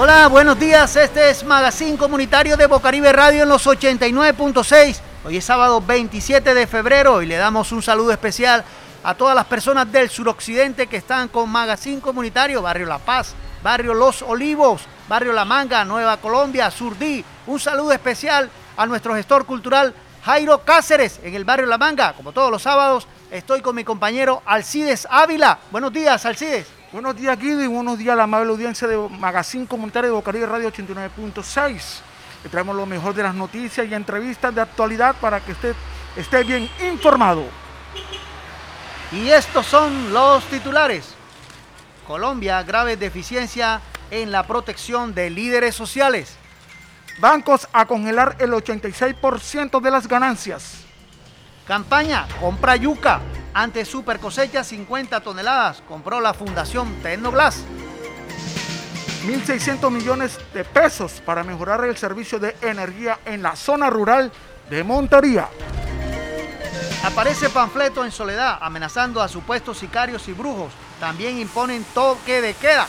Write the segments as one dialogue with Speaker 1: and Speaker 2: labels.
Speaker 1: Hola, buenos días. Este es Magazine Comunitario de Bocaribe Radio en los 89.6. Hoy es sábado 27 de febrero y le damos un saludo especial a todas las personas del suroccidente que están con Magazine Comunitario, Barrio La Paz, Barrio Los Olivos, Barrio La Manga, Nueva Colombia, Surdí. Un saludo especial a nuestro gestor cultural Jairo Cáceres en el Barrio La Manga. Como todos los sábados, estoy con mi compañero Alcides Ávila. Buenos días, Alcides.
Speaker 2: Buenos días, Guido, y buenos días a la amable audiencia de Magazine Comunitario de Bocaribe Radio 89.6. Le traemos lo mejor de las noticias y entrevistas de actualidad para que usted esté bien informado.
Speaker 1: Y estos son los titulares. Colombia, grave deficiencia en la protección de líderes sociales.
Speaker 2: Bancos a congelar el 86% de las ganancias.
Speaker 1: Campaña, compra yuca. Ante super cosecha 50 toneladas, compró la Fundación Tecnoglass.
Speaker 2: 1.600 millones de pesos para mejorar el servicio de energía en la zona rural de Montería.
Speaker 1: Aparece panfleto en Soledad amenazando a supuestos sicarios y brujos. También imponen toque de queda.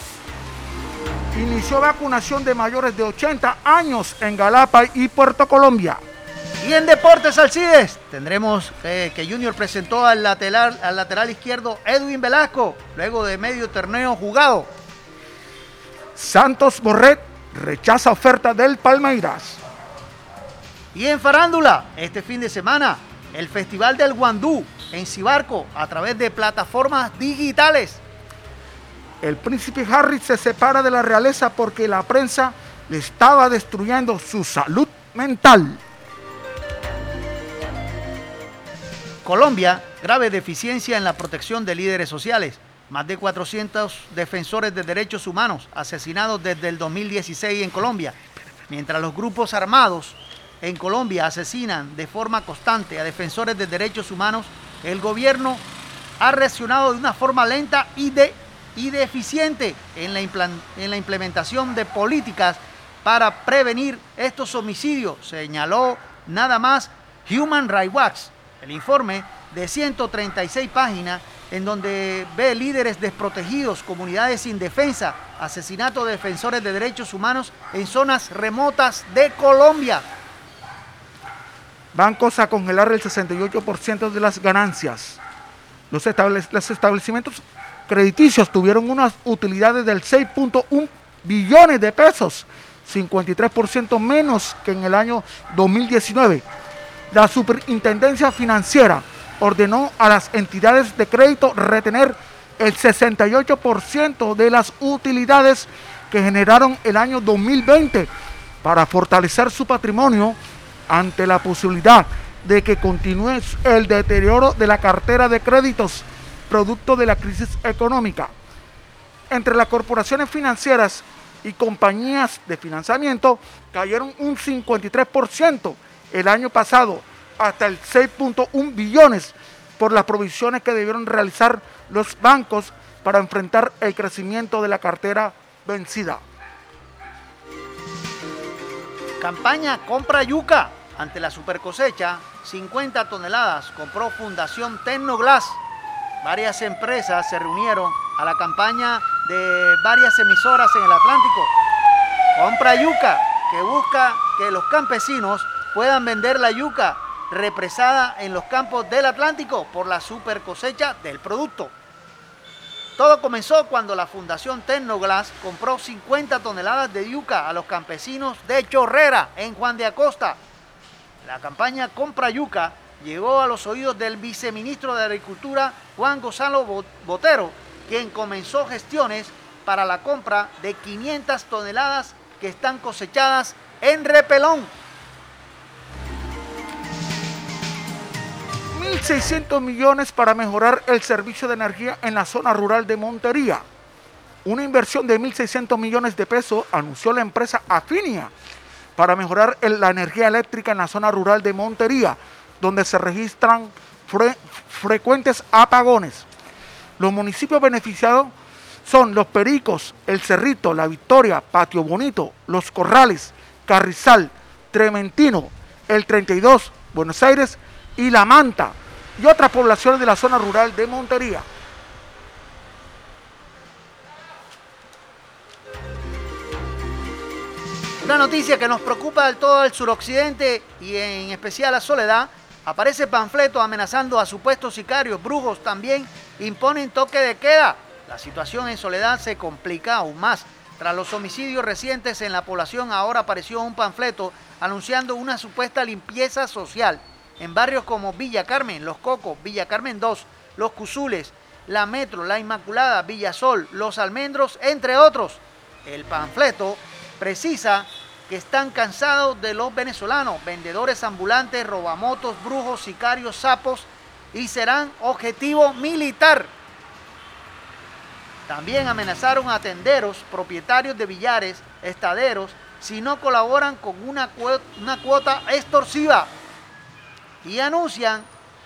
Speaker 2: Inició vacunación de mayores de 80 años en Galapa y Puerto Colombia.
Speaker 1: Y en Deportes Alcides tendremos eh, que Junior presentó al lateral, al lateral izquierdo Edwin Velasco luego de medio torneo jugado.
Speaker 2: Santos Borret rechaza oferta del Palmeiras.
Speaker 1: Y en Farándula, este fin de semana, el Festival del Guandú en Cibarco a través de plataformas digitales.
Speaker 2: El príncipe Harry se separa de la realeza porque la prensa le estaba destruyendo su salud mental.
Speaker 1: Colombia, grave deficiencia en la protección de líderes sociales. Más de 400 defensores de derechos humanos asesinados desde el 2016 en Colombia. Mientras los grupos armados en Colombia asesinan de forma constante a defensores de derechos humanos, el gobierno ha reaccionado de una forma lenta y, de, y deficiente en la, en la implementación de políticas para prevenir estos homicidios, señaló nada más Human Rights Watch. El informe de 136 páginas en donde ve líderes desprotegidos, comunidades sin defensa, asesinato de defensores de derechos humanos en zonas remotas de Colombia.
Speaker 2: Bancos a congelar el 68% de las ganancias. Los, los establecimientos crediticios tuvieron unas utilidades del 6.1 billones de pesos, 53% menos que en el año 2019. La Superintendencia Financiera ordenó a las entidades de crédito retener el 68% de las utilidades que generaron el año 2020 para fortalecer su patrimonio ante la posibilidad de que continúe el deterioro de la cartera de créditos producto de la crisis económica. Entre las corporaciones financieras y compañías de financiamiento cayeron un 53% el año pasado hasta el 6.1 billones por las provisiones que debieron realizar los bancos para enfrentar el crecimiento de la cartera vencida.
Speaker 1: Campaña Compra Yuca. Ante la super cosecha, 50 toneladas compró Fundación Tecnoglass. Varias empresas se reunieron a la campaña de varias emisoras en el Atlántico. Compra Yuca, que busca que los campesinos puedan vender la yuca represada en los campos del Atlántico por la super cosecha del producto. Todo comenzó cuando la Fundación Tecnoglass compró 50 toneladas de yuca a los campesinos de Chorrera, en Juan de Acosta. La campaña Compra Yuca llegó a los oídos del viceministro de Agricultura, Juan Gonzalo Botero, quien comenzó gestiones para la compra de 500 toneladas que están cosechadas en Repelón,
Speaker 2: 1.600 millones para mejorar el servicio de energía en la zona rural de Montería. Una inversión de 1.600 millones de pesos anunció la empresa Afinia para mejorar la energía eléctrica en la zona rural de Montería, donde se registran frecuentes apagones. Los municipios beneficiados son Los Pericos, El Cerrito, La Victoria, Patio Bonito, Los Corrales, Carrizal, Trementino, El 32, Buenos Aires y La Manta y otras poblaciones de la zona rural de Montería.
Speaker 1: Una noticia que nos preocupa del todo el suroccidente y en especial a Soledad. Aparece panfleto amenazando a supuestos sicarios, brujos también imponen toque de queda. La situación en Soledad se complica aún más. Tras los homicidios recientes en la población, ahora apareció un panfleto anunciando una supuesta limpieza social en barrios como Villa Carmen, Los Cocos, Villa Carmen 2, Los Cuzules, La Metro, La Inmaculada, Villa Sol, Los Almendros, entre otros. El panfleto precisa que están cansados de los venezolanos, vendedores ambulantes, robamotos, brujos, sicarios, sapos y serán objetivo militar. También amenazaron a tenderos, propietarios de billares, estaderos, si no colaboran con una cuota extorsiva. Y anuncian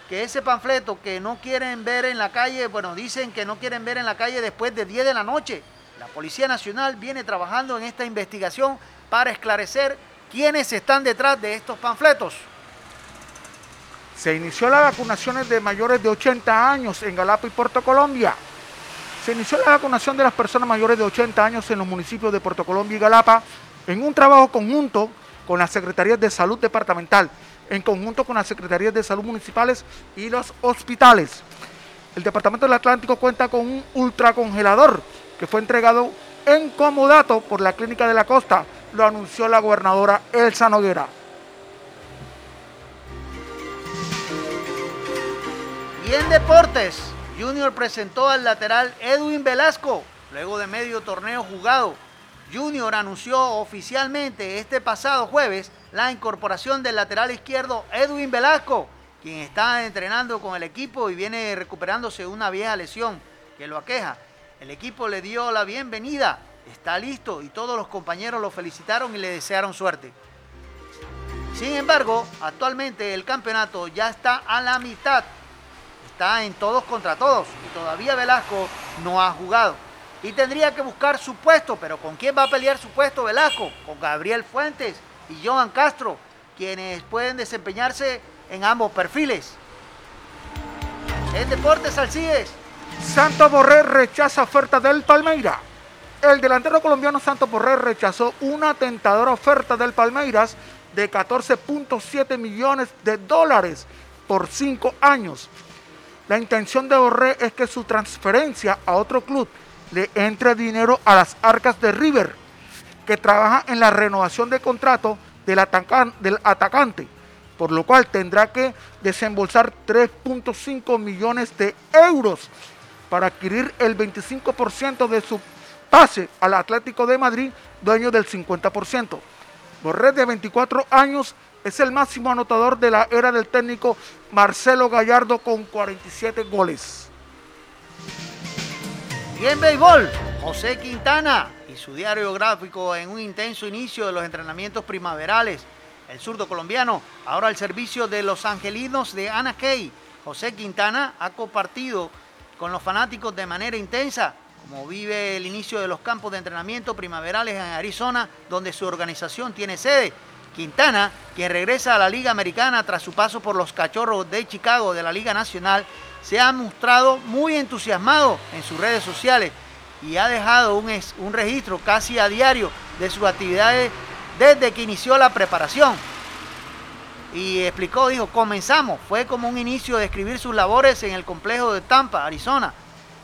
Speaker 1: que ese panfleto que no quieren ver en la calle, bueno, dicen que no quieren ver en la calle después de 10 de la noche. La Policía Nacional viene trabajando en esta investigación para esclarecer quiénes están detrás de estos panfletos.
Speaker 2: Se inició la vacunación de mayores de 80 años en Galapa y Puerto Colombia. Se inició la vacunación de las personas mayores de 80 años en los municipios de Puerto Colombia y Galapa en un trabajo conjunto con las Secretarías de Salud Departamental, en conjunto con las Secretarías de Salud Municipales y los hospitales. El Departamento del Atlántico cuenta con un ultracongelador que fue entregado en comodato por la Clínica de la Costa, lo anunció la gobernadora Elsa Noguera.
Speaker 1: Y en deportes, Junior presentó al lateral Edwin Velasco luego de medio torneo jugado. Junior anunció oficialmente este pasado jueves la incorporación del lateral izquierdo Edwin Velasco, quien está entrenando con el equipo y viene recuperándose una vieja lesión que lo aqueja. El equipo le dio la bienvenida, está listo y todos los compañeros lo felicitaron y le desearon suerte. Sin embargo, actualmente el campeonato ya está a la mitad está en todos contra todos y todavía Velasco no ha jugado. Y tendría que buscar su puesto, pero ¿con quién va a pelear su puesto Velasco? Con Gabriel Fuentes y Johan Castro, quienes pueden desempeñarse en ambos perfiles. En Deportes Alcides.
Speaker 2: Santo Borré rechaza oferta del Palmeiras. El delantero colombiano Santo Borré rechazó una tentadora oferta del Palmeiras de 14.7 millones de dólares por cinco años la intención de Borré es que su transferencia a otro club le entre dinero a las arcas de River, que trabaja en la renovación de contrato del, del atacante, por lo cual tendrá que desembolsar 3.5 millones de euros para adquirir el 25% de su pase al Atlético de Madrid, dueño del 50%. Borré de 24 años es el máximo anotador de la era del técnico Marcelo Gallardo con 47 goles.
Speaker 1: En béisbol, José Quintana y su diario gráfico en un intenso inicio de los entrenamientos primaverales. El zurdo colombiano, ahora al servicio de los angelinos de Ana Key. José Quintana ha compartido con los fanáticos de manera intensa como vive el inicio de los campos de entrenamiento primaverales en Arizona, donde su organización tiene sede. Quintana, quien regresa a la Liga Americana tras su paso por los Cachorros de Chicago de la Liga Nacional, se ha mostrado muy entusiasmado en sus redes sociales y ha dejado un, un registro casi a diario de sus actividades desde que inició la preparación. Y explicó, dijo, comenzamos, fue como un inicio de escribir sus labores en el complejo de Tampa, Arizona.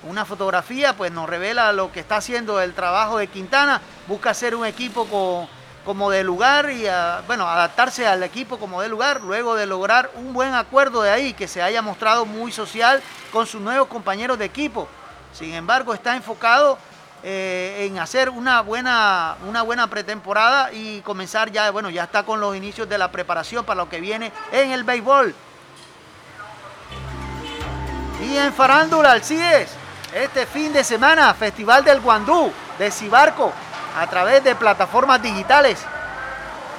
Speaker 1: Una fotografía pues nos revela lo que está haciendo el trabajo de Quintana, busca hacer un equipo con como de lugar y bueno, adaptarse al equipo como de lugar, luego de lograr un buen acuerdo de ahí, que se haya mostrado muy social con sus nuevos compañeros de equipo. Sin embargo, está enfocado eh, en hacer una buena, una buena pretemporada y comenzar ya, bueno, ya está con los inicios de la preparación para lo que viene en el béisbol. Y en Farándula, Alcides, este fin de semana, Festival del Guandú de Cibarco, a través de plataformas digitales.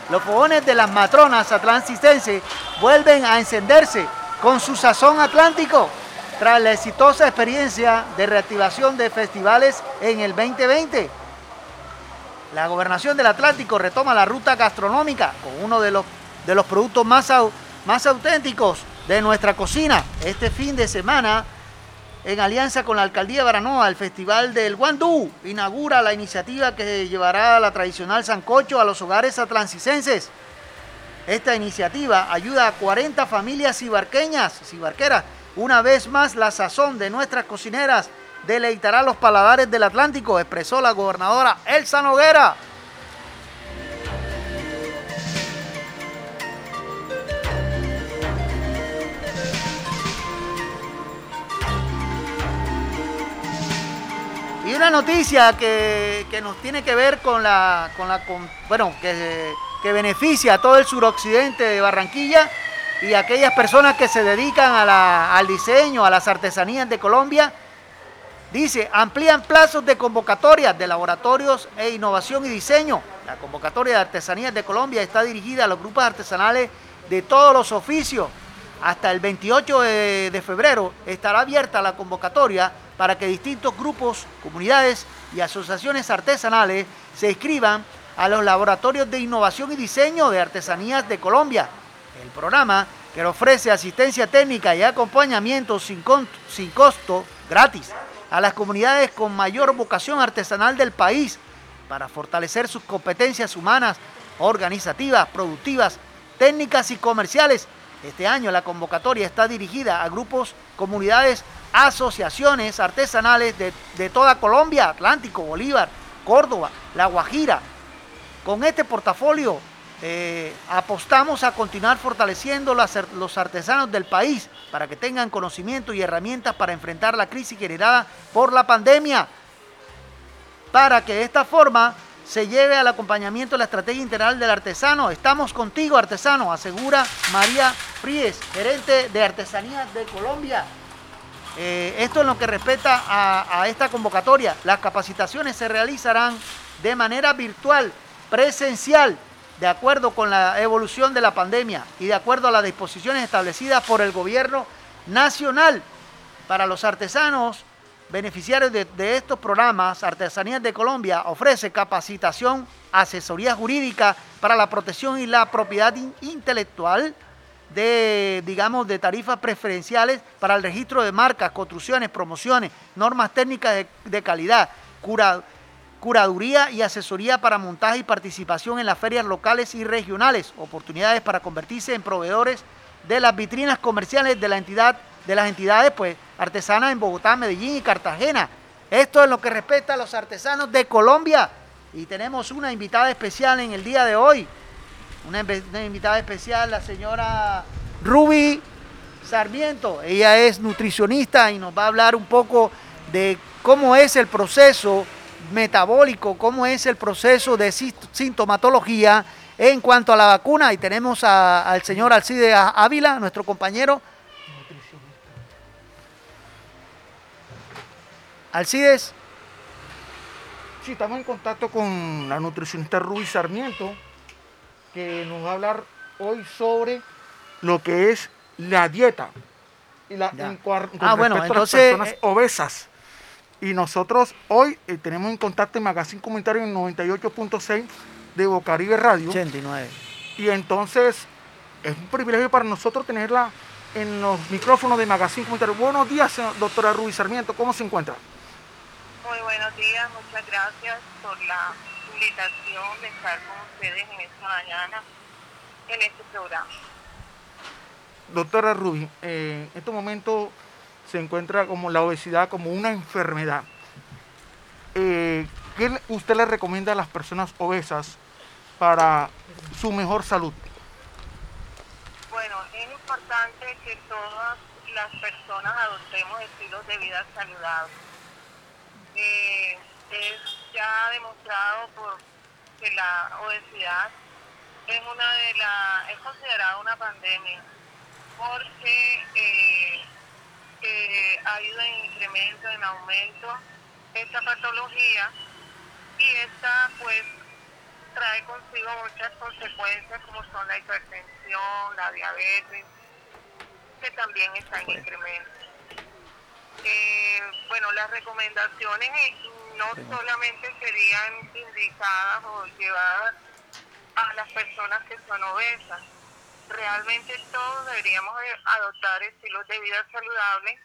Speaker 1: Los fogones de las matronas atlanticenses vuelven a encenderse con su sazón atlántico tras la exitosa experiencia de reactivación de festivales en el 2020. La gobernación del Atlántico retoma la ruta gastronómica con uno de los, de los productos más, más auténticos de nuestra cocina. Este fin de semana en alianza con la Alcaldía de Baranoa, el Festival del Guandú, inaugura la iniciativa que llevará la tradicional sancocho a los hogares atlancicenses. Esta iniciativa ayuda a 40 familias cibarqueñas, cibarqueras. Una vez más, la sazón de nuestras cocineras deleitará los paladares del Atlántico, expresó la gobernadora Elsa Noguera. Y una noticia que, nos tiene que ver con la, con la bueno, que, que, beneficia a todo el suroccidente de Barranquilla y aquellas personas que se dedican al diseño, a las artesanías de Colombia. Dice, amplían plazos de convocatorias de laboratorios e innovación y diseño. La convocatoria de artesanías de Colombia está dirigida a los grupos artesanales de todos los oficios. Hasta el 28 de febrero estará abierta la convocatoria para que distintos grupos, comunidades y asociaciones artesanales se inscriban a los laboratorios de innovación y diseño de artesanías de Colombia. El programa, que ofrece asistencia técnica y acompañamiento sin, sin costo, gratis, a las comunidades con mayor vocación artesanal del país, para fortalecer sus competencias humanas, organizativas, productivas, técnicas y comerciales. Este año la convocatoria está dirigida a grupos, comunidades asociaciones artesanales de, toda Colombia, Atlántico, Bolívar, Córdoba, La Guajira. Con este portafolio eh, apostamos a continuar fortaleciendo los artesanos del país para que tengan conocimiento y herramientas para enfrentar la crisis generada por la pandemia, para que de esta forma se lleve al acompañamiento de la estrategia integral del artesano. Estamos contigo, artesano, asegura María Fríes, gerente de Artesanías de Colombia. Eh, esto en lo que respecta a, esta convocatoria. Las capacitaciones se realizarán de manera virtual, presencial, de acuerdo con la evolución de la pandemia y de acuerdo a las disposiciones establecidas por el gobierno nacional. Para los artesanos beneficiarios de, estos programas, Artesanías de Colombia ofrece capacitación, asesoría jurídica para la protección y la propiedad intelectual, de, digamos, de tarifas preferenciales para el registro de marcas, construcciones, promociones, normas técnicas de, calidad, curaduría y asesoría para montaje y participación en las ferias locales y regionales, oportunidades para convertirse en proveedores de las vitrinas comerciales de la entidad, de las entidades pues, artesanas en Bogotá, Medellín y Cartagena. Esto es lo que respecta a los artesanos de Colombia. Y tenemos una invitada especial en el día de hoy una, invitada especial, la señora Ruby Sarmiento. Ella es nutricionista y nos va a hablar un poco de cómo es el proceso metabólico, cómo es el proceso de sintomatología en cuanto a la vacuna. Y tenemos al señor Alcide Ávila, nuestro compañero. Alcides.
Speaker 2: Sí, estamos en contacto con la nutricionista Ruby Sarmiento que nos va a hablar hoy sobre lo que es la dieta y la, en, con ah, bueno, entonces, las personas eh, obesas. Y nosotros hoy eh, tenemos en contacto en Magazine Comentario en 98.6 de Bocaribe Radio.
Speaker 1: 89.
Speaker 2: Y entonces es un privilegio para nosotros tenerla en los micrófonos de Magazine Comentario. Buenos días, doctora Ruiz Sarmiento, ¿cómo se encuentra?
Speaker 3: Muy buenos días, muchas gracias por la invitación de estar con ustedes en esta mañana en este programa.
Speaker 2: Doctora Rubí, eh, en estos momentos se encuentra como la obesidad como una enfermedad. Eh, ¿Qué usted le recomienda a las personas obesas para su mejor salud?
Speaker 3: Bueno, es importante que todas las personas adoptemos estilos de vida saludables. Eh, es ya demostrado por que la obesidad es una de la es considerada una pandemia porque eh, eh, ha ido en incremento, en aumento esta patología y esta pues trae consigo muchas consecuencias como son la hipertensión, la diabetes, que también está en incremento. Eh, bueno, las recomendaciones no solamente serían indicadas o llevadas a las personas que son obesas. Realmente todos deberíamos adoptar estilos de vida saludables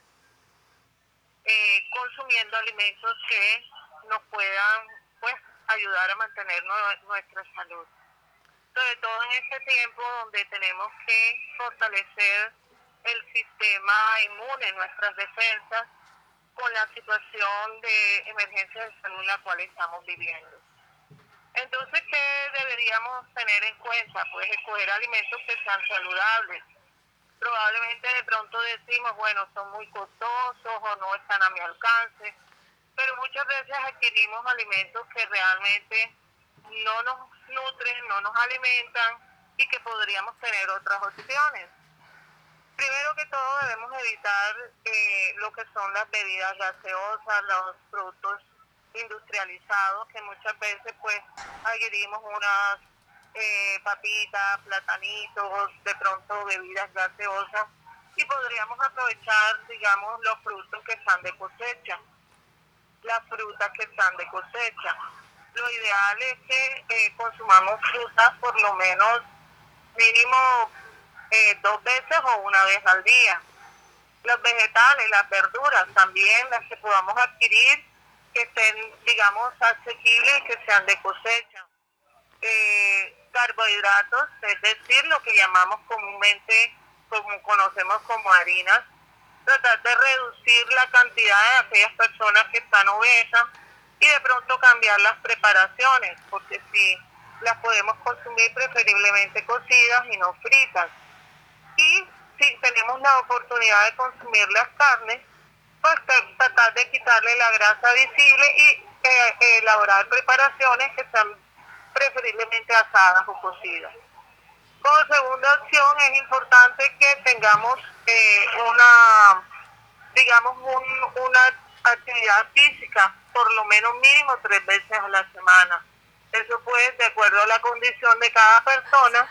Speaker 3: eh, consumiendo alimentos que nos puedan pues ayudar a mantener nuestra salud. Sobre todo en este tiempo donde tenemos que fortalecer el sistema inmune, nuestras defensas, con la situación de emergencia de salud en la cual estamos viviendo. Entonces, ¿qué deberíamos tener en cuenta? Pues escoger alimentos que sean saludables. Probablemente de pronto decimos, bueno, son muy costosos o no están a mi alcance, pero muchas veces adquirimos alimentos que realmente no nos nutren, no nos alimentan y que podríamos tener otras opciones. Primero que todo debemos evitar eh, lo que son las bebidas gaseosas, los productos industrializados, que muchas veces pues adquirimos unas eh, papitas, platanitos, de pronto bebidas gaseosas y podríamos aprovechar, digamos, los frutos que están de cosecha, las frutas que están de cosecha. Lo ideal es que eh, consumamos frutas por lo menos mínimo eh, dos veces o una vez al día. Los vegetales, las verduras también, las que podamos adquirir, que estén, digamos, asequibles y que sean de cosecha. Eh, carbohidratos, es decir, lo que llamamos comúnmente, como conocemos como harinas, tratar de reducir la cantidad de aquellas personas que están obesas y de pronto cambiar las preparaciones, porque si las podemos consumir preferiblemente cocidas y no fritas. Si tenemos la oportunidad de consumir las carnes, pues tratar de quitarle la grasa visible y eh, elaborar preparaciones que sean preferiblemente asadas o cocidas. Como segunda opción es importante que tengamos eh, una, digamos, una actividad física por lo menos mínimo tres veces a la semana. Eso puede, de acuerdo a la condición de cada persona,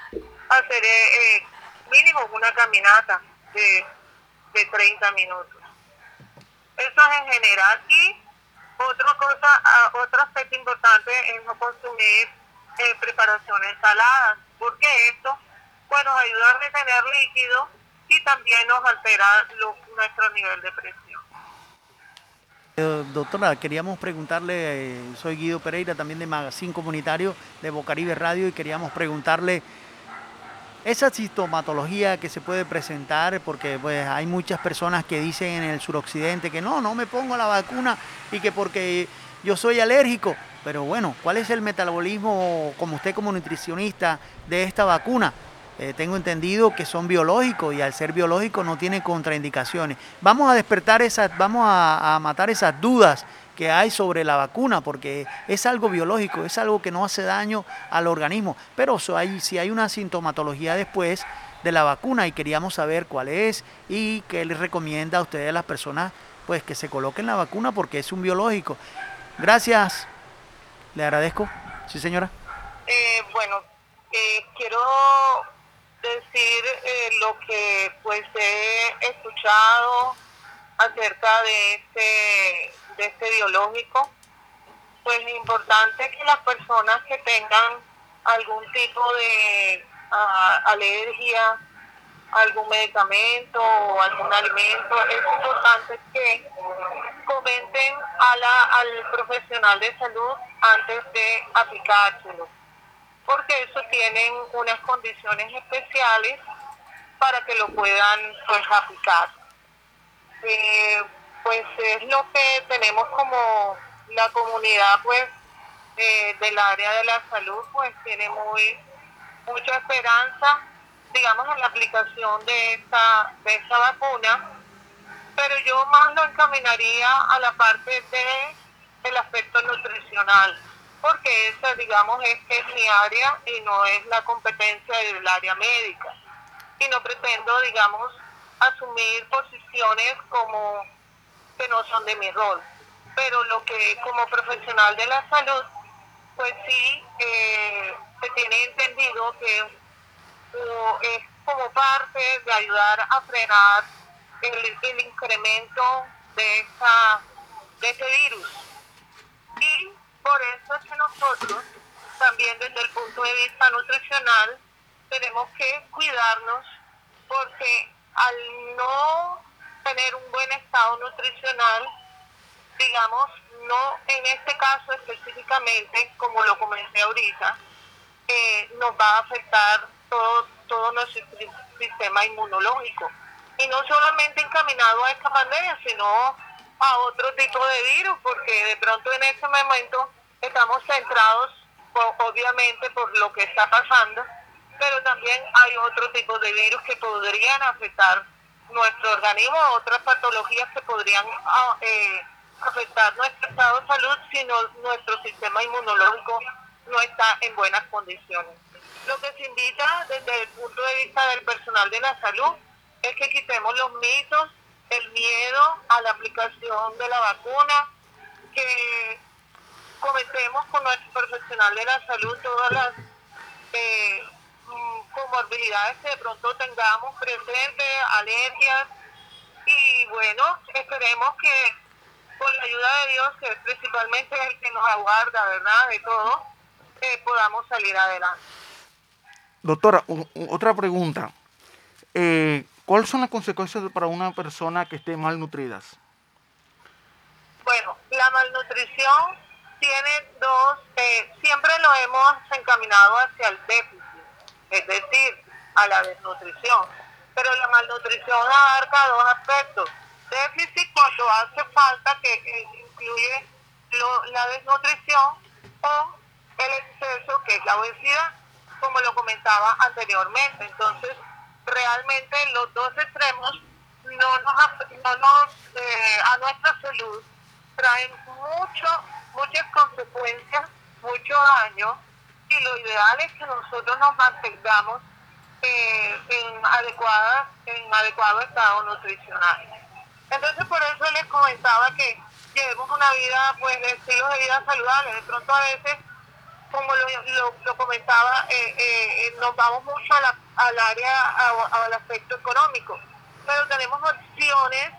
Speaker 3: hacer eh, mínimo una caminata de, de 30 minutos. Eso es en general. Y otra cosa, ah, otro aspecto importante es no consumir eh, preparaciones saladas, porque esto pues, nos ayuda a retener líquido y también nos altera nuestro nivel de presión.
Speaker 1: Eh, doctora, queríamos preguntarle, eh, soy Guido Pereira, también de Magazine Comunitario de Bocaribe Radio, y queríamos preguntarle esa sintomatología que se puede presentar, porque pues hay muchas personas que dicen en el suroccidente que no, no me pongo la vacuna y que porque yo soy alérgico. Pero bueno, ¿cuál es el metabolismo, como usted como nutricionista, de esta vacuna? Eh, tengo entendido que son biológicos y al ser biológicos no tiene contraindicaciones. Vamos a despertar esas, vamos a matar esas dudas que hay sobre la vacuna, porque es algo biológico, es algo que no hace daño al organismo. Pero si hay una sintomatología después de la vacuna y queríamos saber cuál es y qué les recomienda a ustedes a las personas pues que se coloquen la vacuna porque es un biológico. Gracias, le agradezco. Sí, señora.
Speaker 3: Eh, bueno, eh, quiero decir eh, lo que pues he escuchado acerca de este de este biológico, pues es importante que las personas que tengan algún tipo de uh, alergia, algún medicamento o algún alimento, es importante que comenten a la, al profesional de salud antes de aplicárselo, porque eso tienen unas condiciones especiales para que lo puedan pues, aplicar. Eh, pues es lo que tenemos como la comunidad pues eh, del área de la salud pues tiene muy mucha esperanza digamos en la aplicación de esta de esta vacuna. Pero yo más lo encaminaría a la parte de el aspecto nutricional porque esa digamos es es mi área y no es la competencia del área médica. Y no pretendo digamos asumir posiciones como que no son de mi rol. Pero lo que como profesional de la salud, pues sí, eh, se tiene entendido que es como parte de ayudar a frenar el, incremento de, esa, de ese virus. Y por eso es que nosotros, también desde el punto de vista nutricional, tenemos que cuidarnos porque al no tener un buen estado nutricional, digamos, no en este caso específicamente, como lo comenté ahorita, eh, nos va a afectar todo, todo nuestro sistema inmunológico. Y no solamente encaminado a esta pandemia, sino a otro tipo de virus, porque de pronto en este momento estamos centrados obviamente por lo que está pasando, pero también hay otro tipo de virus que podrían afectar nuestro organismo, otras patologías que podrían ah, eh, afectar nuestro estado de salud si nuestro sistema inmunológico no está en buenas condiciones. Lo que se invita desde el punto de vista del personal de la salud es que quitemos los mitos, el miedo a la aplicación de la vacuna, que cometemos con nuestro profesional de la salud todas las eh, comorbilidades que de pronto tengamos presentes, alergias, y bueno, esperemos que con la ayuda de Dios, que principalmente es el que nos aguarda, ¿verdad?, de todo, eh, podamos salir adelante.
Speaker 2: Doctora, otra pregunta. Eh, ¿Cuáles son las consecuencias para una persona que esté malnutrida?
Speaker 3: Bueno, la malnutrición tiene dos, eh, siempre lo hemos encaminado hacia el déficit, es decir, a la desnutrición. Pero la malnutrición abarca dos aspectos. Déficit cuando hace falta, que, incluye la desnutrición, o el exceso, que es la obesidad, como lo comentaba anteriormente. Entonces, realmente los dos extremos no nos, no nos eh, a nuestra salud traen mucho muchas consecuencias, mucho daño, y lo ideal es que nosotros nos mantengamos eh, en, adecuadas, en adecuado estado nutricional. Entonces por eso les comentaba que llevemos una vida, pues de estilo de vida saludable. De pronto a veces, como lo, comentaba, eh, eh, nos vamos mucho al área, al aspecto económico, pero tenemos opciones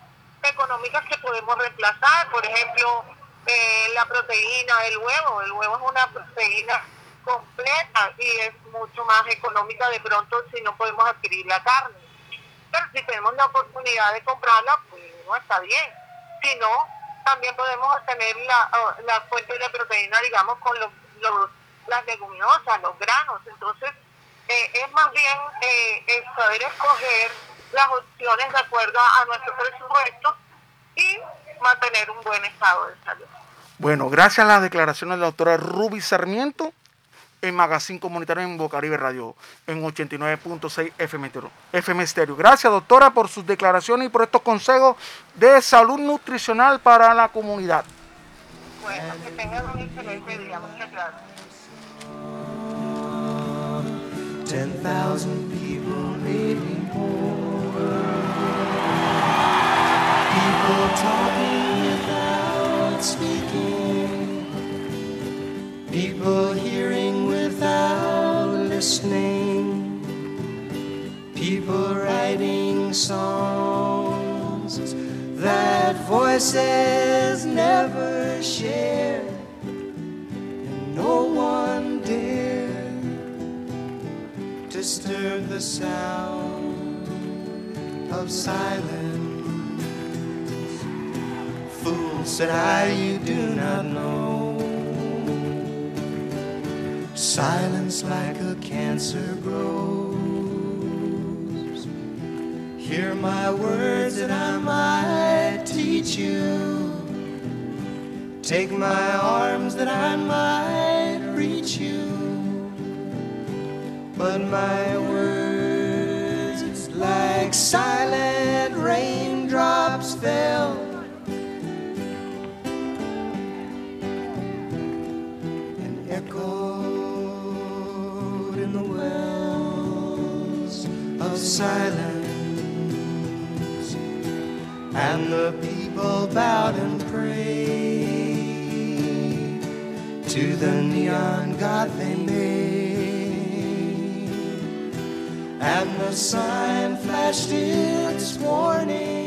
Speaker 3: económicas que podemos reemplazar, por ejemplo, eh, la proteína del huevo. El huevo es una proteína completa y es mucho más económica de pronto si no podemos adquirir la carne. Pero si tenemos la oportunidad de comprarla, pues no está bien. Si no, también podemos obtener la, la fuente de proteína, digamos, con los, las leguminosas, los granos. Entonces, eh, es más bien eh, saber escoger las opciones de acuerdo a nuestro presupuesto y mantener un buen estado de salud.
Speaker 2: Bueno, gracias a las declaraciones de la doctora Ruby Sarmiento en Magazine Comunitario en Bocaribe Radio en 89.6 FM, FM Stereo. Gracias, doctora, por sus declaraciones y por estos consejos de salud nutricional para la comunidad.
Speaker 3: Bueno, que tengan un excelente día. Muchas gracias. 10,000 people maybe more. People talking without speaking. People hearing without listening. People writing songs that voices never share. And no one dare disturb the sound of silence. Fool said I, you do not know. Silence like a cancer grows. Hear my words that I might teach you. Take my arms that I might reach you. But my words, it's like silent raindrops, fell silence, and the people bowed and prayed to the neon god they made, and the sign flashed its warning.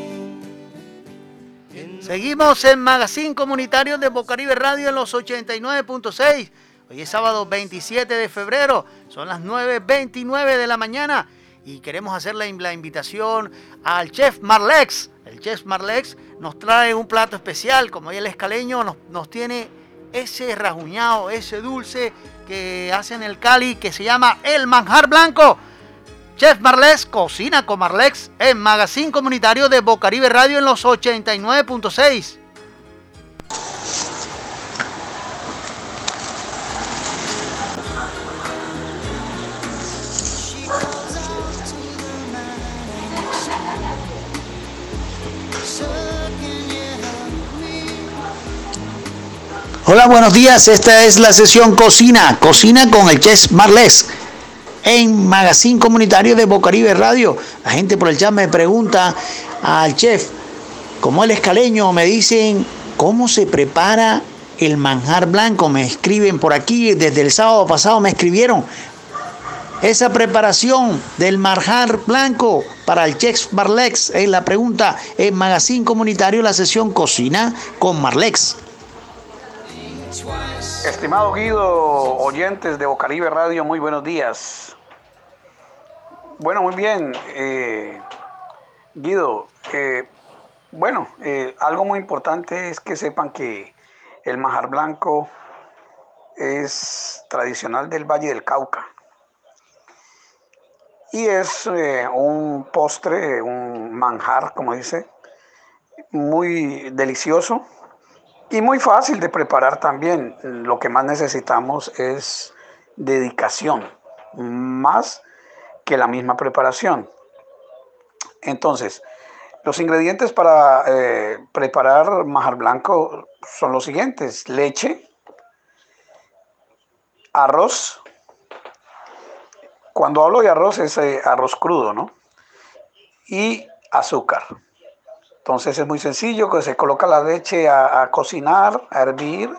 Speaker 3: Seguimos en Magazine Comunitario de Bocaribe Radio en los 89.6. Hoy es sábado 27 de febrero, son las 9.29 de la mañana
Speaker 1: y queremos hacerle la invitación al chef Marlex. El chef Marlex nos trae un plato especial, como el escaleño nos, nos tiene ese rajuñado, ese dulce que hacen el Cali que se llama el manjar blanco. Chef Marlex cocina con Marlex en Magazine Comunitario de Bocaribe Radio en los 89.6. Hola, buenos días. Esta es la sesión Cocina, Cocina con el chef Marles en Magazine Comunitario de Bocaribe Radio. La gente por el chat me pregunta al chef, como el escaleño, me dicen cómo se prepara el manjar blanco. Me escriben por aquí, desde el sábado pasado me escribieron esa preparación del manjar blanco para el chef Marlex. Es la pregunta en Magazine Comunitario, la sesión Cocina con Marlex.
Speaker 4: Estimado Guido, oyentes de Bocaribe Radio, muy buenos días. Bueno, muy bien. Eh, Guido, eh, bueno, eh, algo muy importante es que sepan que el majar blanco es tradicional del Valle del Cauca. Y es un postre, un manjar, como dice, muy delicioso y muy fácil de preparar también. Lo que más necesitamos es dedicación, más que la misma preparación. Entonces, los ingredientes para eh, preparar majar blanco son los siguientes. Leche, arroz. Cuando hablo de arroz es eh, arroz crudo, ¿no? Y azúcar. Entonces es muy sencillo, que se coloca la leche a, cocinar, a hervir.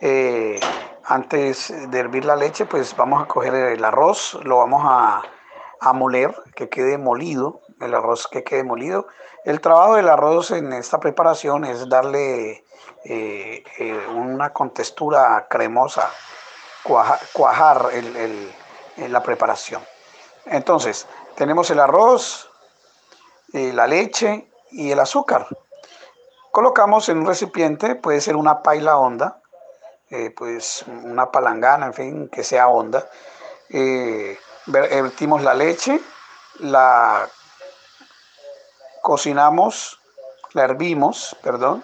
Speaker 4: Eh, antes de hervir la leche, pues vamos a coger el arroz, lo vamos a, moler, que quede molido, el arroz que quede molido. El trabajo del arroz en esta preparación es darle eh, eh, una contextura cremosa, cuajar, la preparación. Entonces, tenemos el arroz, la leche, y el azúcar. Colocamos en un recipiente, puede ser una paila honda, eh, pues una palangana, en fin, que sea honda. Eh, vertimos la leche, la cocinamos, la hervimos, perdón.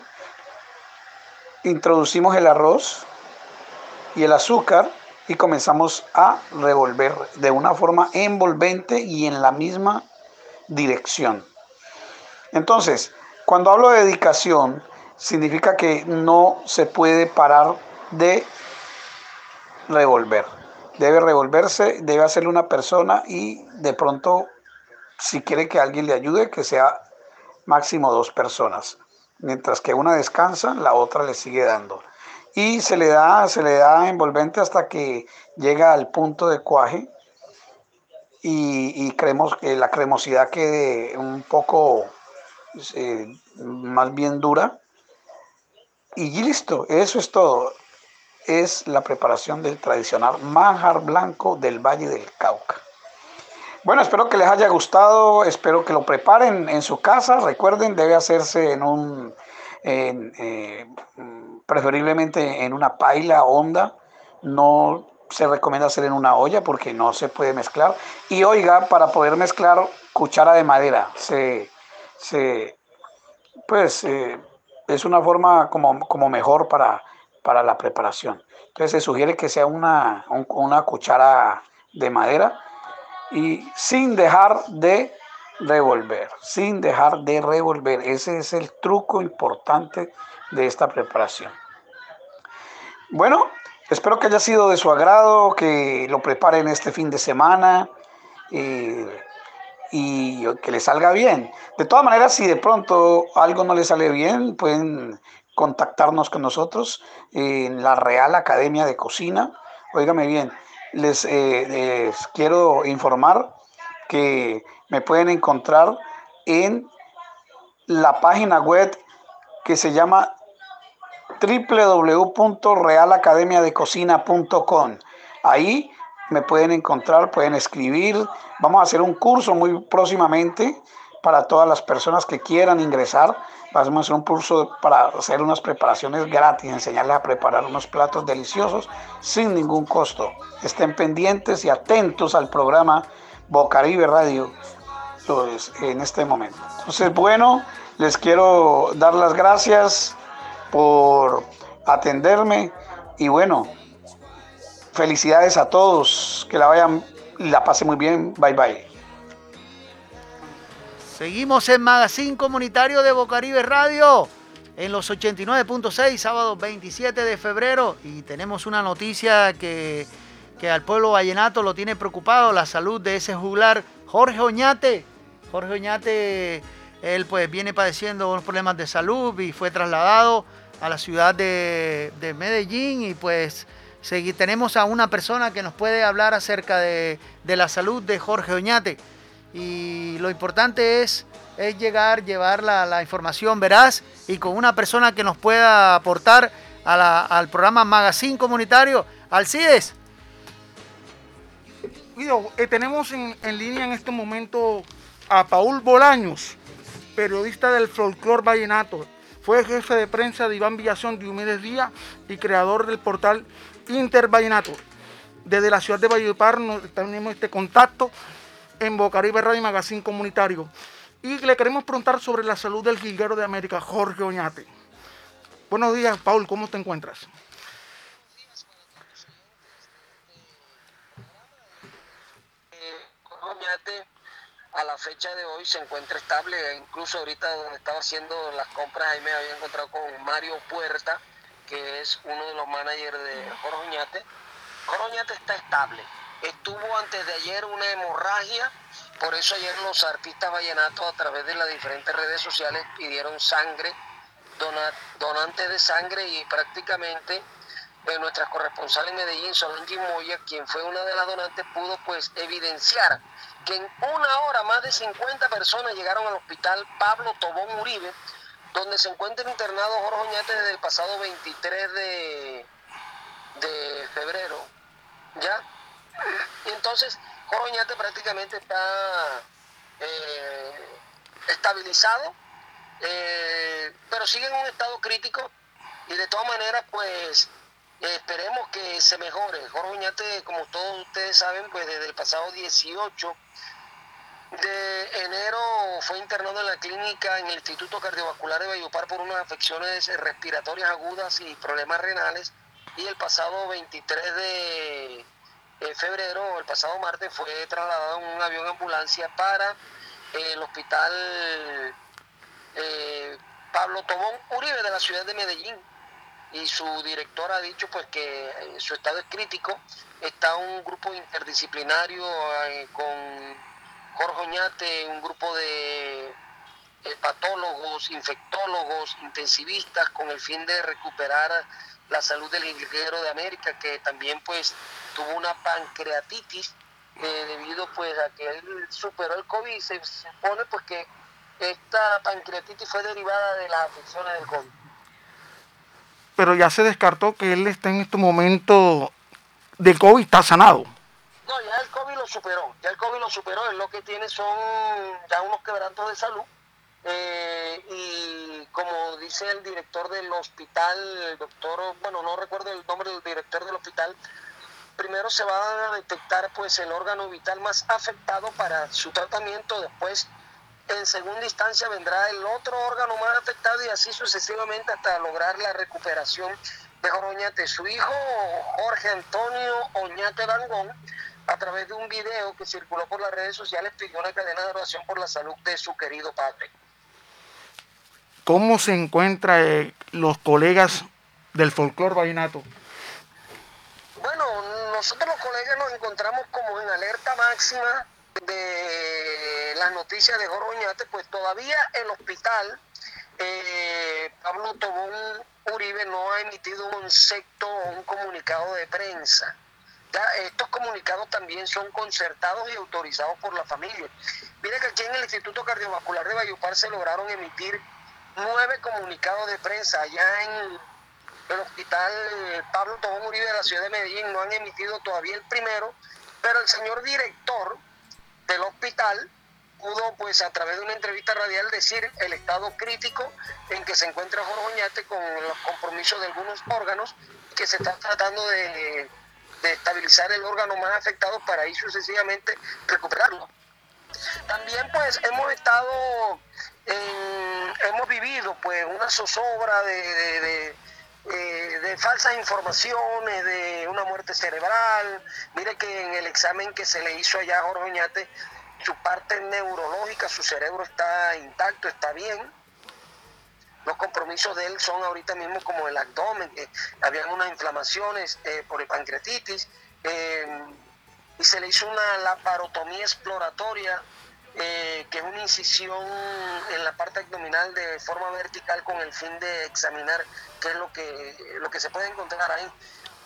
Speaker 4: Introducimos el arroz y el azúcar y comenzamos a revolver de una forma envolvente y en la misma dirección. Entonces, cuando hablo de dedicación, significa que no se puede parar de revolver. Debe revolverse, debe hacerlo una persona y de pronto, si quiere que alguien le ayude, que sea máximo dos personas. Mientras que una descansa, la otra le sigue dando. Y se le da, se le da envolvente hasta que llega al punto de cuaje y, y creemos que la cremosidad quede un poco eh, más bien dura. Y listo, eso es todo. Es la preparación del tradicional manjar blanco del Valle del Cauca. Bueno, espero que les haya gustado, espero que lo preparen en su casa. Recuerden, debe hacerse en un, eh, preferiblemente en una paila honda. No se recomienda hacer en una olla porque no se puede mezclar. Y oiga, para poder mezclar, cuchara de madera. Se, se, pues eh, es una forma como, como mejor para, para, la preparación. Entonces se sugiere que sea una, una cuchara de madera y sin dejar de revolver, sin dejar de revolver. Ese es el truco importante de esta preparación. Bueno, espero que haya sido de su agrado, que lo preparen este fin de semana. Y que le salga bien. De todas maneras, si de pronto algo no le sale bien, pueden contactarnos con nosotros en la Real Academia de Cocina. Óigame bien, les, eh, quiero informar que me pueden encontrar en la página web que se llama www.realacademiadecocina.com. Ahí me pueden encontrar, pueden escribir. Vamos a hacer un curso muy próximamente para todas las personas que quieran ingresar. Vamos a hacer un curso para hacer unas preparaciones gratis, enseñarles a preparar unos platos deliciosos sin ningún costo. Estén pendientes y atentos al programa Bocaribe Radio pues, en este momento. Entonces, bueno, les quiero dar las gracias por atenderme y bueno, felicidades a todos, que la vayan la pasen muy bien. Bye bye.
Speaker 1: Seguimos en Magazine Comunitario de Bocaribe Radio en los 89.6, sábado 27 de febrero. Y tenemos una noticia que, que, al pueblo vallenato lo tiene preocupado, la salud de ese juglar Jorge Oñate. Jorge Oñate, él pues viene padeciendo unos problemas de salud y fue trasladado a la ciudad de Medellín y pues tenemos a una persona que nos puede hablar acerca de, la salud de Jorge Oñate y lo importante es, llegar, llevar la, información veraz y con una persona que nos pueda aportar al programa Magazine Comunitario. Alcides.
Speaker 2: Eh, tenemos en, línea en este momento a Paul Bolaños, periodista del folclor vallenato. Fue jefe de prensa de Iván Villazón de Humídez Díaz y creador del portal Inter Vallenato. Desde la ciudad de Valledupar tenemos este contacto en Bocaribe Radio Magazine Comunitario. Y le queremos preguntar sobre la salud del jilguero de América, Jorge Oñate. Buenos días, Paul, ¿cómo te encuentras?
Speaker 5: Oñate a la fecha de hoy se encuentra estable, incluso ahorita donde estaba haciendo las compras ahí me había encontrado con Mario Puerta, que es uno de los managers de Jorge Oñate. Está estable, Estuvo antes de ayer una hemorragia, por eso ayer los artistas vallenatos a través de las diferentes redes sociales pidieron sangre, donantes de sangre y prácticamente eh, nuestra corresponsal en Medellín, Solange Moya, quien fue una de las donantes, pudo pues evidenciar que en una hora más de 50 personas llegaron al hospital Pablo Tobón Uribe, donde se encuentra internado Jorge Oñate desde el pasado 23 de, de febrero, ¿ya? Y entonces Coroñate prácticamente está eh, estabilizado, eh, pero sigue en un estado crítico y de todas maneras pues esperemos que se mejore. Jorge como todos ustedes saben, pues desde el pasado 18 de enero fue internado en la clínica en el Instituto Cardiovascular de Bayupar por unas afecciones respiratorias agudas y problemas renales y el pasado 23 de febrero, el pasado martes, fue trasladado en un avión ambulancia para eh, el hospital eh, Pablo Tomón Uribe de la ciudad de Medellín. Y su director ha dicho pues que eh, su estado es crítico. Está un grupo interdisciplinario con Jorge Oñate, un grupo de patólogos, infectólogos, intensivistas, con el fin de recuperar la salud del ingeniero de América, que también pues tuvo una pancreatitis eh, debido pues a que él superó el COVID. Se supone pues que esta pancreatitis fue derivada de las afecciones del COVID.
Speaker 2: Pero ya se descartó que él está en este momento de COVID, está sanado.
Speaker 5: No, ya COVID superó, ya el COVID lo superó, él lo que tiene son ya unos quebrantos de salud eh, y como dice el director del hospital, el doctor, bueno, no recuerdo el nombre del director del hospital, primero se va a detectar pues el órgano vital más afectado para su tratamiento, después en segunda instancia vendrá el otro órgano más afectado y así sucesivamente hasta lograr la recuperación de Jorge Oñate. Su hijo, Jorge Antonio Oñate Dangón, a través de un video que circuló por las redes sociales, pidió una cadena de oración por la salud de su querido padre.
Speaker 2: ¿Cómo se encuentran eh, los colegas del folclore vallenato?
Speaker 5: Bueno, nosotros los colegas nos encontramos como en alerta máxima de las noticias de Joroñate, pues todavía el hospital eh, Pablo Tobón Uribe no ha emitido un concepto o un comunicado de prensa. Estos comunicados también son concertados y autorizados por la familia. Mira que aquí en el Instituto Cardiovascular de Bayupar se lograron emitir nueve comunicados de prensa allá en el hospital Pablo Tobón Uribe de la ciudad de Medellín. No han emitido todavía el primero Pero el señor director del hospital pudo, pues a través de una entrevista radial, decir el estado crítico en que se encuentra Jorge Oñate con los compromisos de algunos órganos que se está tratando de, estabilizar el órgano más afectado para ahí sucesivamente recuperarlo. También pues hemos estado, hemos vivido pues una zozobra de, eh, de, falsas informaciones, de una muerte cerebral. Mire que en el examen que se le hizo allá a Jorge Oñate, su parte neurológica, su cerebro está intacto, está bien. Los compromisos de él son ahorita mismo como el abdomen, que habían unas inflamaciones eh, por pancreatitis, eh, y se le hizo una laparotomía exploratoria, eh, que es una incisión en la parte abdominal de forma vertical con el fin de examinar qué es lo que, lo que se puede encontrar ahí.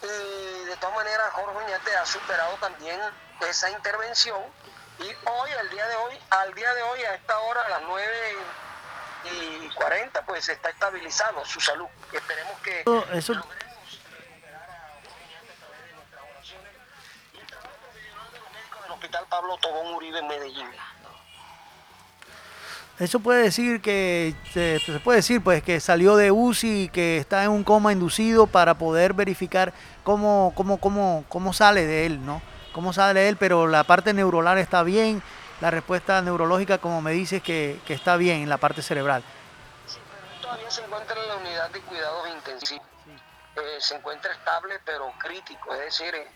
Speaker 5: Y de todas maneras, Jorge Oñate ha superado también esa intervención y hoy, al día de hoy, al día de hoy, a esta hora, a las 9 y 40, pues está estabilizado su salud. Esperemos que
Speaker 1: eso,
Speaker 5: logremos recuperar a a través de nuestras oraciones y el trabajo profesional de los médicos del Hospital Pablo Tobón Uribe en Medellín.
Speaker 1: Eso puede decir que se, se, puede decir pues que salió de UCI y que está en un coma inducido para poder verificar cómo, cómo, cómo, cómo sale de él, ¿no? cómo sale él, pero la parte neuronal está bien, la respuesta neurológica, como me dices, que, que está bien en la parte cerebral.
Speaker 5: Sí, todavía se encuentra en la unidad de cuidados intensivos. Eh, se encuentra estable, pero crítico, es decir, eh,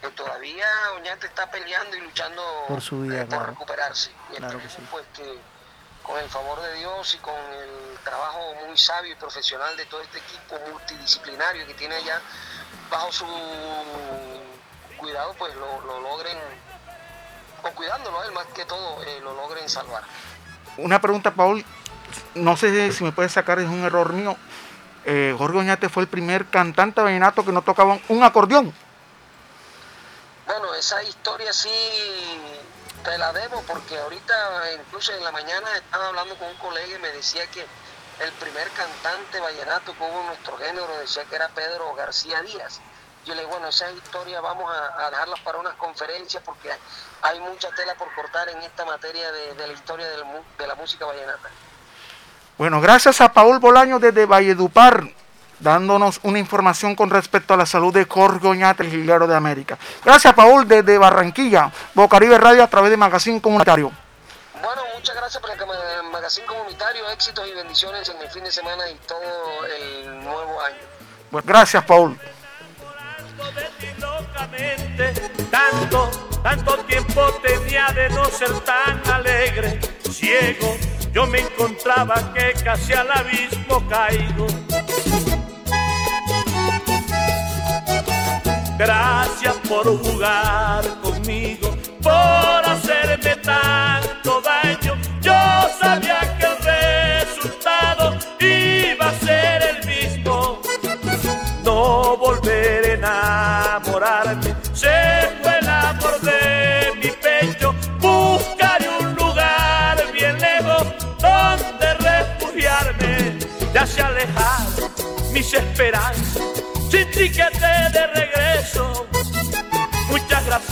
Speaker 5: que todavía Oñate está peleando y luchando
Speaker 1: por, su vida,
Speaker 5: eh, por recuperarse. Y
Speaker 1: claro que sí.
Speaker 5: pues que con el favor de Dios y con el trabajo muy sabio y profesional de todo este equipo multidisciplinario que tiene allá bajo su cuidado pues lo, logren, o cuidándolo él más que todo, eh, lo logren salvar.
Speaker 2: Una pregunta, Paul, no sé si me puedes sacar, es un error mío. Eh, Jorge Oñate fue el primer cantante vallenato que no tocaba un acordeón.
Speaker 5: Bueno, esa historia sí te la debo porque ahorita, incluso en la mañana, estaba hablando con un colega y me decía que el primer cantante vallenato que hubo en nuestro género decía que era Pedro García Díaz. Yo le digo, bueno, esa historia vamos a, dejarlas para unas conferencias porque hay mucha tela por cortar en esta materia de, la historia de la música vallenata.
Speaker 2: Bueno, gracias a Paul Bolaño desde Valledupar, dándonos una información con respecto a la salud de Jorge Oñate, el de América. Gracias, Paul, desde Barranquilla, Bocaribe Radio a través de Magazine Comunitario.
Speaker 5: Bueno, muchas gracias por el Magazine Comunitario, éxitos y bendiciones en el fin de semana y todo el nuevo año.
Speaker 2: Bueno, gracias, Paul
Speaker 6: Tanto, tanto tiempo tenía de no ser tan alegre. Ciego, yo me encontraba que casi al abismo caigo. Gracias por jugar conmigo, por hacerme tanto daño.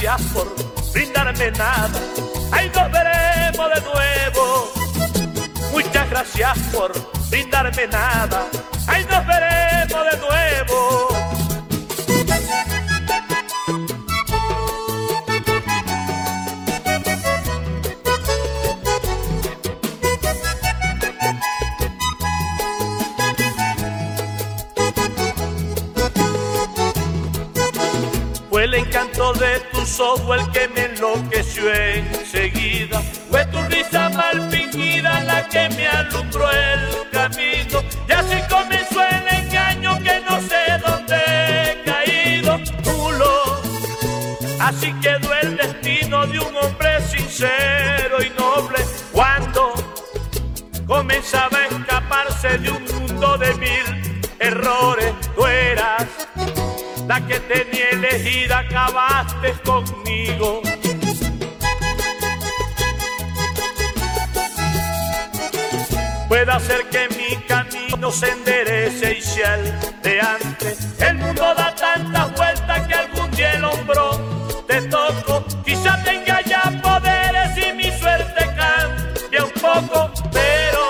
Speaker 6: Gracias por brindarme nada. Ahí nos veremos de nuevo. Muchas gracias por brindarme nada. Ahí nos veremos de nuevo. El que me enloqueció enseguida. Fue tu risa mal fingida la que me alumbró el camino. Y así comenzó el engaño que no sé dónde he caído. Nulo. Así quedó el destino de un hombre sincero y noble. Cuando comenzaba a escaparse de un mundo de mil errores, tú eras la que tenía elegida, acabaste hacer que mi camino se enderece y sea el de antes. El mundo da tantas vueltas que algún día el hombro te toco. Quizá tenga ya poderes y mi suerte cambia un poco, pero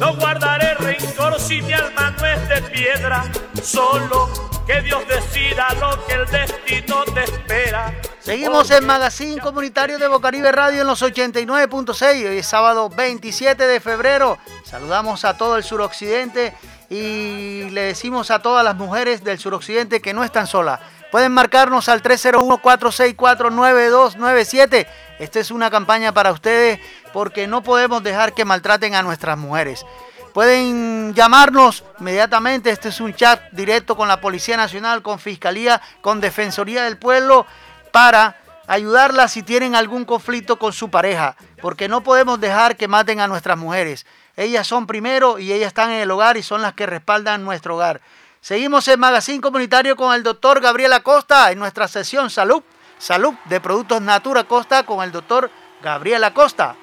Speaker 6: no guardaré rencor si mi alma no es de piedra. Solo que Dios decida lo que el destino te espera.
Speaker 1: Seguimos en Magazine Comunitario de Bocaribe Radio en los 89.6. Hoy es sábado 27 de febrero. Saludamos a todo el suroccidente y le decimos a todas las mujeres del suroccidente que no están solas. Pueden marcarnos al 301-464-9297. Esta es una campaña para ustedes porque no podemos dejar que maltraten a nuestras mujeres. Pueden llamarnos inmediatamente. Este es un chat directo con la Policía Nacional, con Fiscalía, con Defensoría del Pueblo para ayudarlas si tienen algún conflicto con su pareja, porque no podemos dejar que maten a nuestras mujeres. Ellas son primero y ellas están en el hogar y son las que respaldan nuestro hogar. Seguimos en Magazine Comunitario con el doctor Gabriel Acosta en nuestra sesión Salud, Salud de Productos Natura Costa con el doctor Gabriel Acosta.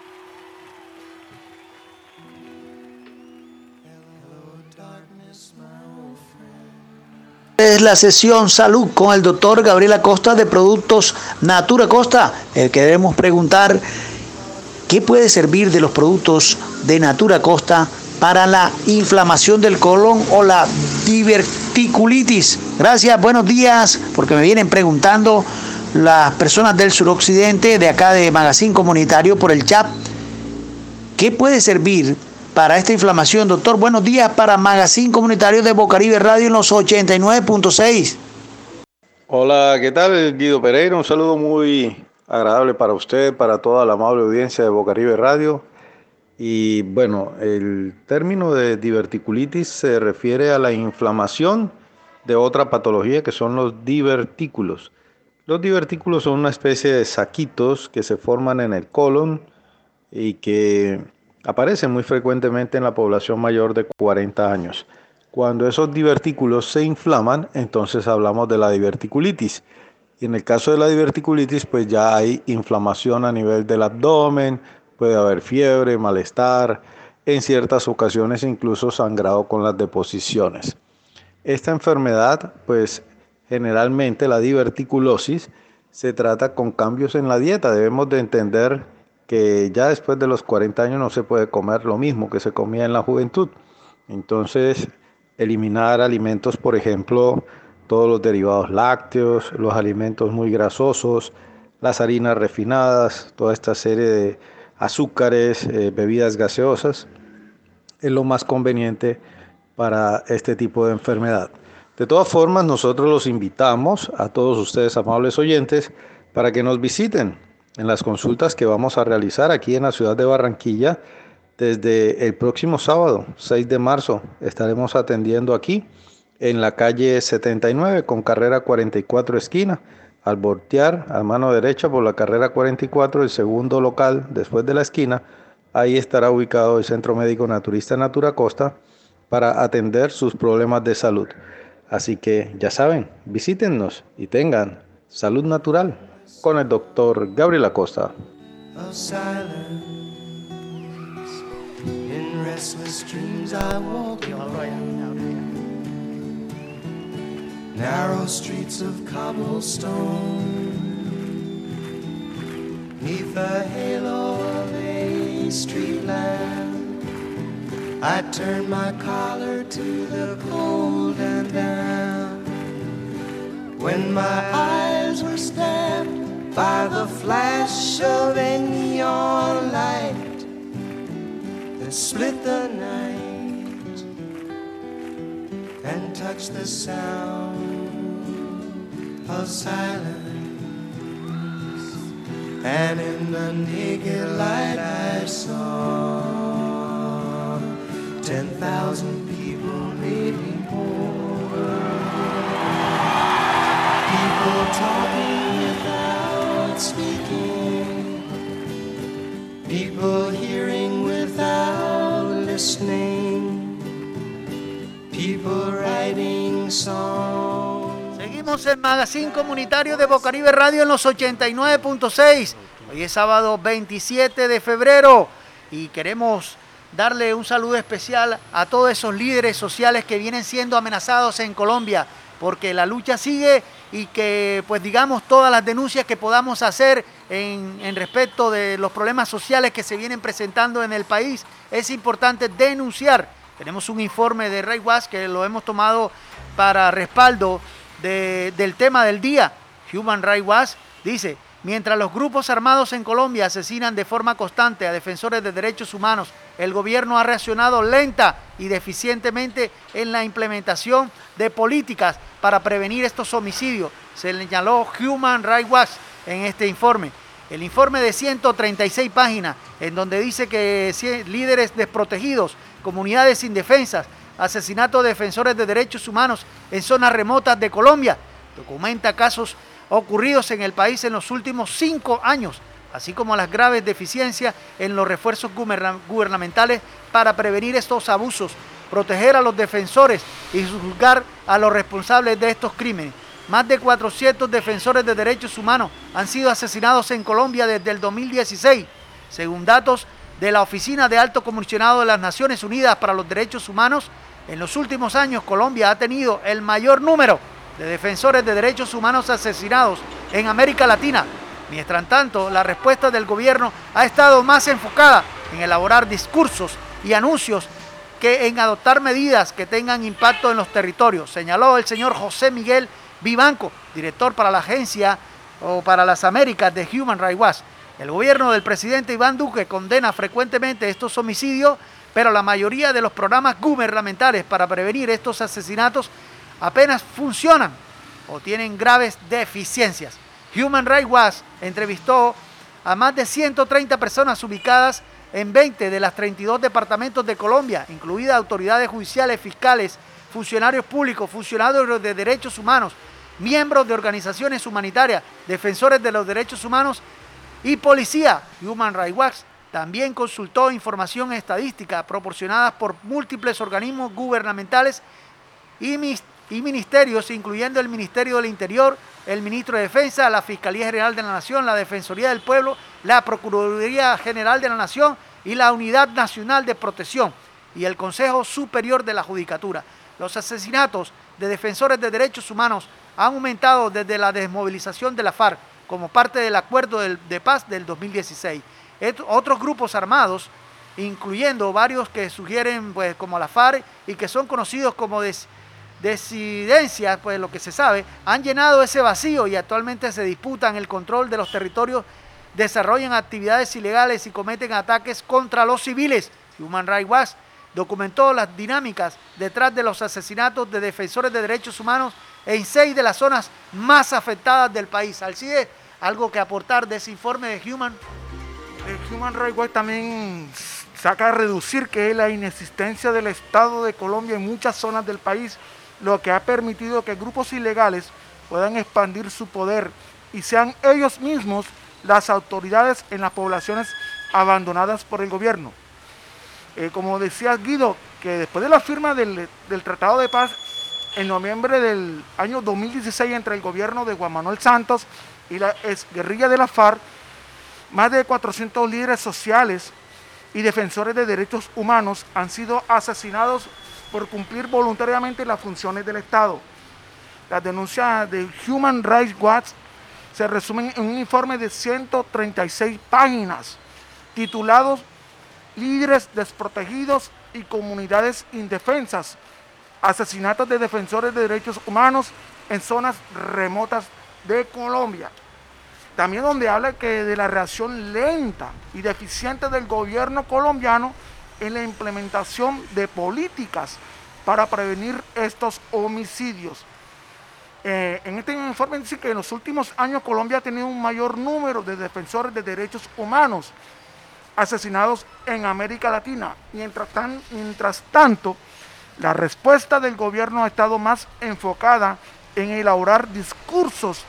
Speaker 1: Es la sesión Salud con el doctor Gabriel Acosta de Productos Natura Costa. El que preguntar qué puede servir de los productos de Natura Costa para la inflamación del colon o la diverticulitis. Gracias, buenos días, porque me vienen preguntando las personas del suroccidente de acá de Magazine Comunitario por el chat. ¿Qué puede servir para esta inflamación, doctor? Buenos días para Magazine Comunitario de Bocaribe Radio en los 89.6.
Speaker 7: Hola, ¿qué tal Guido Pereira? Un saludo muy agradable para usted, para toda la amable audiencia de Bocaribe Radio. Y bueno, el término de diverticulitis se refiere a la inflamación de otra patología que son los divertículos. Los divertículos son una especie de saquitos que se forman en el colon y que aparecen muy frecuentemente en la población mayor de 40 años. Cuando esos divertículos se inflaman, entonces hablamos de la diverticulitis. Y en el caso de la diverticulitis, pues ya hay inflamación a nivel del abdomen, puede haber fiebre, malestar, en ciertas ocasiones incluso sangrado con las deposiciones. Esta enfermedad, pues generalmente la diverticulosis, se trata con cambios en la dieta. Debemos de entender que ya después de los 40 años no se puede comer lo mismo que se comía en la juventud. Entonces, eliminar alimentos, por ejemplo, todos los derivados lácteos, los alimentos muy grasosos, las harinas refinadas, toda esta serie de azúcares, eh, bebidas gaseosas, es lo más conveniente para este tipo de enfermedad. De todas formas, nosotros los invitamos a todos ustedes, amables oyentes, para que nos visiten en las consultas que vamos a realizar aquí en la ciudad de Barranquilla. Desde el próximo sábado, 6 de marzo, estaremos atendiendo aquí en la calle 79 con carrera 44 esquina al voltear a mano derecha por la carrera 44, el segundo local después de la esquina, ahí estará ubicado el Centro Médico Naturista Natura Costa para atender sus problemas de salud. Así que ya saben, visítennos y tengan salud natural con el doctor Gabriel Acosta.
Speaker 8: narrow streets of cobblestone. Neath the halo of a street lamp, I turned my collar to the cold and damp. When my eyes were stabbed by the flash of a neon light that split the night and touched the sound of silence. And in the naked light I saw ten thousand people making poor. People talking without speaking. People hearing without listening. People writing songs.
Speaker 1: Seguimos en Magazine Comunitario de Bocaribe Radio en los 89.6. Hoy es sábado 27 de febrero y queremos darle un saludo especial a todos esos líderes sociales que vienen siendo amenazados en Colombia, porque la lucha sigue y que, pues digamos, todas las denuncias que podamos hacer en, en respecto de los problemas sociales que se vienen presentando en el país, es importante denunciar Tenemos un informe de Ray Watts que lo hemos tomado para respaldo de- del tema del día. Human Rights Watch dice, mientras los grupos armados en Colombia asesinan de forma constante a defensores de derechos humanos, el gobierno ha reaccionado lenta y deficientemente en la implementación de políticas para prevenir estos homicidios, se señaló Human Rights Watch en este informe. El informe de 136 páginas, en donde dice que líderes desprotegidos, comunidades indefensas, asesinatos de defensores de derechos humanos en zonas remotas de Colombia, documenta casos ocurridos en el país en los últimos cinco años, así como las graves deficiencias en los refuerzos guberna- gubernamentales para prevenir estos abusos, proteger a los defensores y juzgar a los responsables de estos crímenes. Más de 400 defensores de derechos humanos han sido asesinados en Colombia desde el 2016, según datos de la Oficina de Alto Comisionado de las Naciones Unidas para los Derechos Humanos. En los últimos años, Colombia ha tenido el mayor número de defensores de derechos humanos asesinados en América Latina. Mientras tanto, la respuesta del gobierno ha estado más enfocada en elaborar discursos y anuncios que en adoptar medidas que tengan impacto en los territorios, señaló el señor José Miguel Vivanco, director para la agencia o para las Américas de Human Rights Watch. El gobierno del presidente Iván Duque condena frecuentemente estos homicidios, pero la mayoría de los programas gubernamentales para prevenir estos asesinatos apenas funcionan o tienen graves deficiencias. Human Rights Watch entrevistó a más de 130 personas ubicadas en 20 de las 32 departamentos de Colombia, incluidas autoridades judiciales, fiscales, funcionarios públicos, funcionarios de derechos humanos, miembros de organizaciones humanitarias, defensores de los derechos humanos y policía. Human Rights Watch también consultó información estadística proporcionada por múltiples organismos gubernamentales y, y ministerios, incluyendo el Ministerio del Interior, el Ministro de Defensa, la Fiscalía General de la Nación, la Defensoría del Pueblo, la Procuraduría General de la Nación y la Unidad Nacional de Protección y el Consejo Superior de la Judicatura. Los asesinatos de defensores de derechos humanos han aumentado desde la desmovilización de la FARC como parte del acuerdo de paz del 2016. Et- otros grupos armados incluyendo varios que sugieren, pues, como la FARC y que son conocidos como des- disidencias, pues lo que se sabe, han llenado ese vacío y actualmente se disputan el control de los territorios, desarrollan actividades ilegales y cometen ataques contra los civiles. Human Rights Watch documentó las dinámicas detrás de los asesinatos de defensores de derechos humanos en seis de las zonas más afectadas del país. Alcide, algo que aportar de ese informe de Human
Speaker 2: El Human Rights Watch también saca a reducir que es la inexistencia del Estado de Colombia en muchas zonas del país, lo que ha permitido que grupos ilegales puedan expandir su poder y sean ellos mismos las autoridades en las poblaciones abandonadas por el gobierno. Eh, como decía Guido, que después de la firma del, del Tratado de Paz en noviembre del año 2016 entre el gobierno de Juan Manuel Santos y la guerrilla de la FARC, más de 400 líderes sociales y defensores de derechos humanos han sido asesinados por cumplir voluntariamente las funciones del Estado. Las denuncias de Human Rights Watch se resumen en un informe de 136 páginas titulados Líderes desprotegidos y comunidades indefensas, asesinatos de defensores de derechos humanos en zonas remotas de Colombia. También donde habla que de la reacción lenta y deficiente del gobierno colombiano en la implementación de políticas para prevenir estos homicidios. Eh, en este informe dice que en los últimos años Colombia ha tenido un mayor número de defensores de derechos humanos asesinados en América Latina. Mientras, tan- mientras tanto, la respuesta del gobierno ha estado más enfocada en elaborar discursos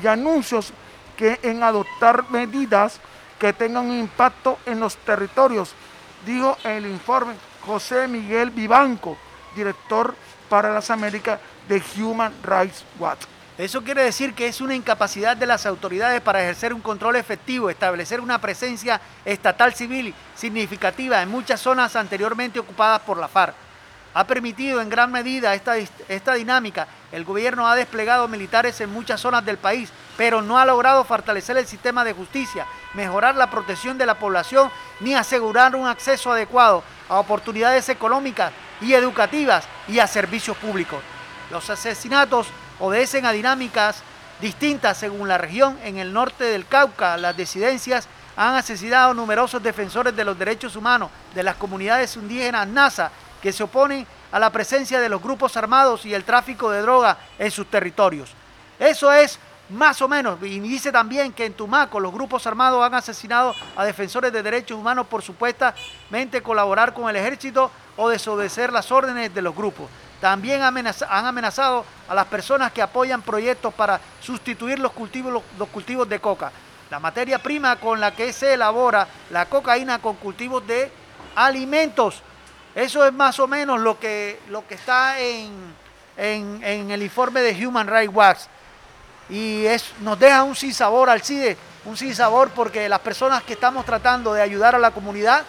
Speaker 2: y anuncios que en adoptar medidas que tengan impacto en los territorios, dijo el informe José Miguel Vivanco, director para las Américas de Human Rights Watch.
Speaker 1: Eso quiere decir que es una incapacidad de las autoridades para ejercer un control efectivo, establecer una presencia estatal civil significativa en muchas zonas anteriormente ocupadas por la FARC. Ha permitido en gran medida esta, esta dinámica. El gobierno ha desplegado militares en muchas zonas del país, pero no ha logrado fortalecer el sistema de justicia, mejorar la protección de la población, ni asegurar un acceso adecuado a oportunidades económicas y educativas y a servicios públicos. Los asesinatos obedecen a dinámicas distintas según la región. En el norte del Cauca, las disidencias han asesinado numerosos defensores de los derechos humanos de las comunidades indígenas NASA que se oponen a la presencia de los grupos armados y el tráfico de droga en sus territorios. Eso es más o menos, y dice también que en Tumaco los grupos armados han asesinado a defensores de derechos humanos por supuestamente colaborar con el ejército o desobedecer las órdenes de los grupos. También han amenazado a las personas que apoyan proyectos para sustituir los cultivos, los cultivos de coca. La materia prima con la que se elabora la cocaína con cultivos de alimentos. Eso es más o menos lo que, lo que está en, en, el informe de Human Rights Watch. Y es, nos deja un sinsabor al CIDE, un sinsabor porque las personas que estamos tratando de ayudar a la comunidad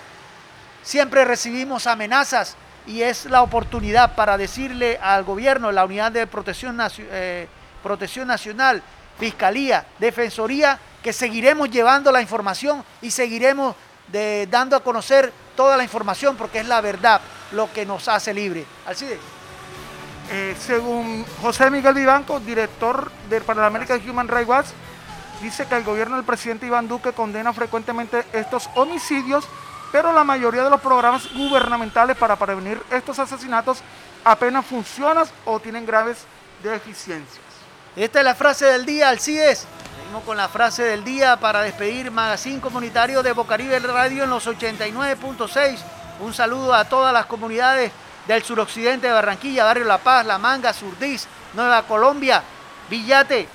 Speaker 1: siempre recibimos amenazas y es la oportunidad para decirle al gobierno, la unidad de protección, eh, protección nacional, fiscalía, defensoría, que seguiremos llevando la información y seguiremos dando a conocer toda la información porque es la verdad lo que nos hace libre. Alcide.
Speaker 2: Eh, según José Miguel Vivanco, director del American Human Rights Watch, dice que el gobierno del presidente Iván Duque condena frecuentemente estos homicidios, pero la mayoría de los programas gubernamentales para prevenir estos asesinatos apenas funcionan o tienen graves deficiencias.
Speaker 1: Esta es la frase del día, Alcides con la frase del día para despedir Magazine Comunitario de Bocaribe Radio en los 89.6. Un saludo a todas las comunidades del suroccidente de Barranquilla, Barrio La Paz, La Manga, Surdís, Nueva Colombia, Villate.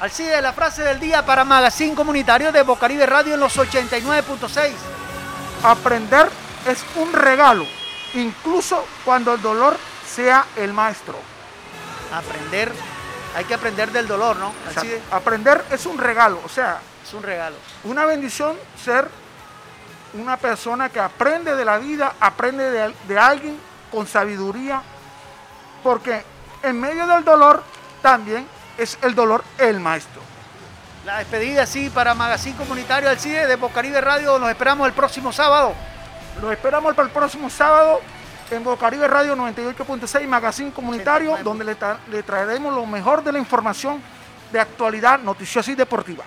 Speaker 1: Alcide, la frase del día para Magazine Comunitario de Bocaribe Radio en los 89.6.
Speaker 2: Aprender es un regalo, incluso cuando el dolor sea el maestro.
Speaker 1: Aprender hay que aprender del dolor, ¿no?
Speaker 2: aprender es un regalo, o sea,
Speaker 1: es un regalo.
Speaker 2: Una bendición ser una persona que aprende de la vida, aprende de, de alguien con sabiduría, porque en medio del dolor también es el dolor el maestro.
Speaker 1: La despedida, sí, para Magazine Comunitario del CIDE de Bocaribe Radio. Nos esperamos el próximo sábado.
Speaker 2: Los esperamos para el próximo sábado en Bocaribe Radio 98.6, Magazine Comunitario, donde le, le traeremos lo mejor de la información de actualidad noticiosa y deportiva.